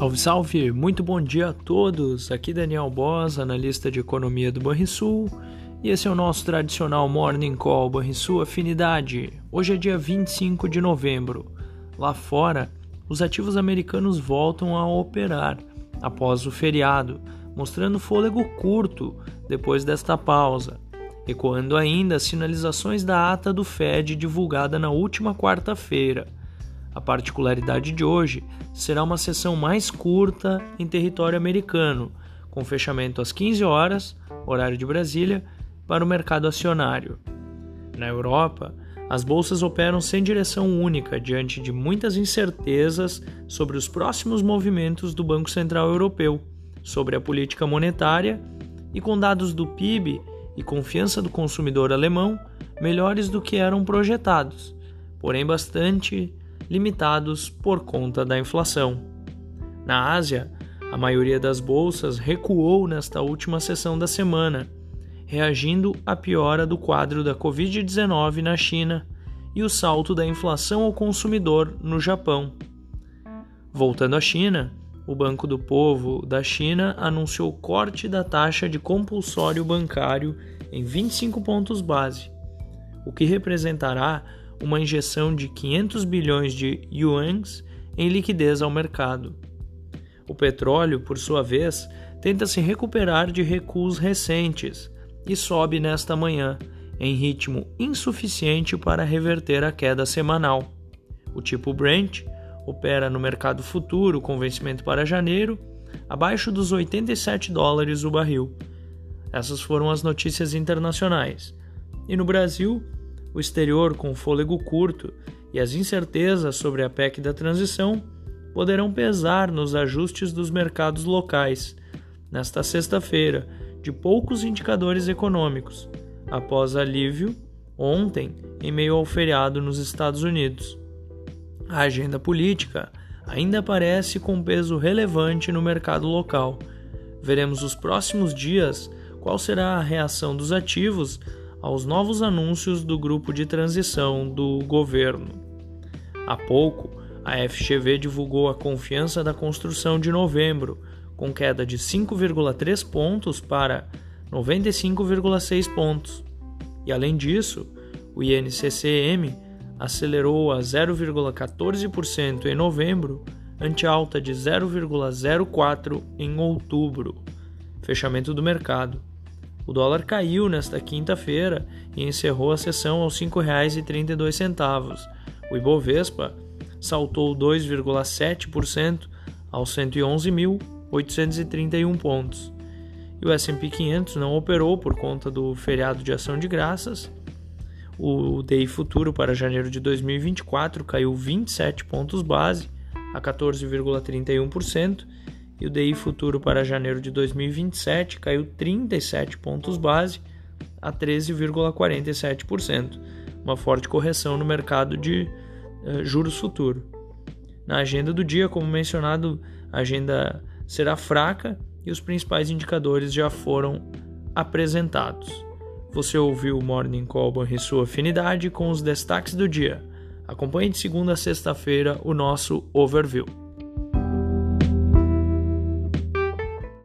Salve, salve! Muito bom dia a todos! Aqui Daniel Boss, analista de economia do Banrisul, e esse é o nosso tradicional Morning Call Banrisul Afinidade. Hoje é dia 25 de novembro. Lá fora, os ativos americanos voltam a operar após o feriado, mostrando fôlego curto depois desta pausa, ecoando ainda as sinalizações da ata do Fed divulgada na última quarta-feira a particularidade de hoje será uma sessão mais curta em território americano, com fechamento às 15 horas, horário de Brasília, para o mercado acionário. Na Europa, as bolsas operam sem direção única diante de muitas incertezas sobre os próximos movimentos do Banco Central Europeu, sobre a política monetária e com dados do PIB e confiança do consumidor alemão melhores do que eram projetados, porém bastante limitados por conta da inflação. Na Ásia, a maioria das bolsas recuou nesta última sessão da semana, reagindo à piora do quadro da Covid-19 na China e o salto da inflação ao consumidor no Japão. Voltando à China, o Banco do Povo da China anunciou corte da taxa de compulsório bancário em 25 pontos base, o que representará uma injeção de 500 bilhões de yuans em liquidez ao mercado. O petróleo, por sua vez, tenta se recuperar de recuos recentes e sobe nesta manhã, em ritmo insuficiente para reverter a queda semanal. O tipo Brent opera no mercado futuro com vencimento para janeiro abaixo dos 87 dólares o barril. Essas foram as notícias internacionais. E no Brasil, o exterior com fôlego curto e as incertezas sobre a PEC da transição poderão pesar nos ajustes dos mercados locais nesta sexta-feira de poucos indicadores econômicos, após alívio ontem em meio ao feriado nos Estados Unidos. A agenda política ainda aparece com peso relevante no mercado local. Veremos os próximos dias qual será a reação dos ativos aos novos anúncios do grupo de transição do governo. Há pouco, a FGV divulgou a confiança da construção de novembro, com queda de 5,3 pontos para 95,6 pontos. E além disso, o INCCM acelerou a 0,14% em novembro, ante alta de 0,04 em outubro. Fechamento do mercado. O dólar caiu nesta quinta-feira e encerrou a sessão aos R$ 5,32. O Ibovespa saltou 2,7% aos 111.831 pontos. E o S&P 500 não operou por conta do feriado de ação de graças. O DI futuro para janeiro de 2024 caiu 27 pontos base a 14,31% e o DI futuro para janeiro de 2027 caiu 37 pontos base a 13,47%, uma forte correção no mercado de uh, juros futuro. Na agenda do dia, como mencionado, a agenda será fraca e os principais indicadores já foram apresentados. Você ouviu o Morning Call e sua afinidade com os destaques do dia. Acompanhe de segunda a sexta-feira o nosso overview.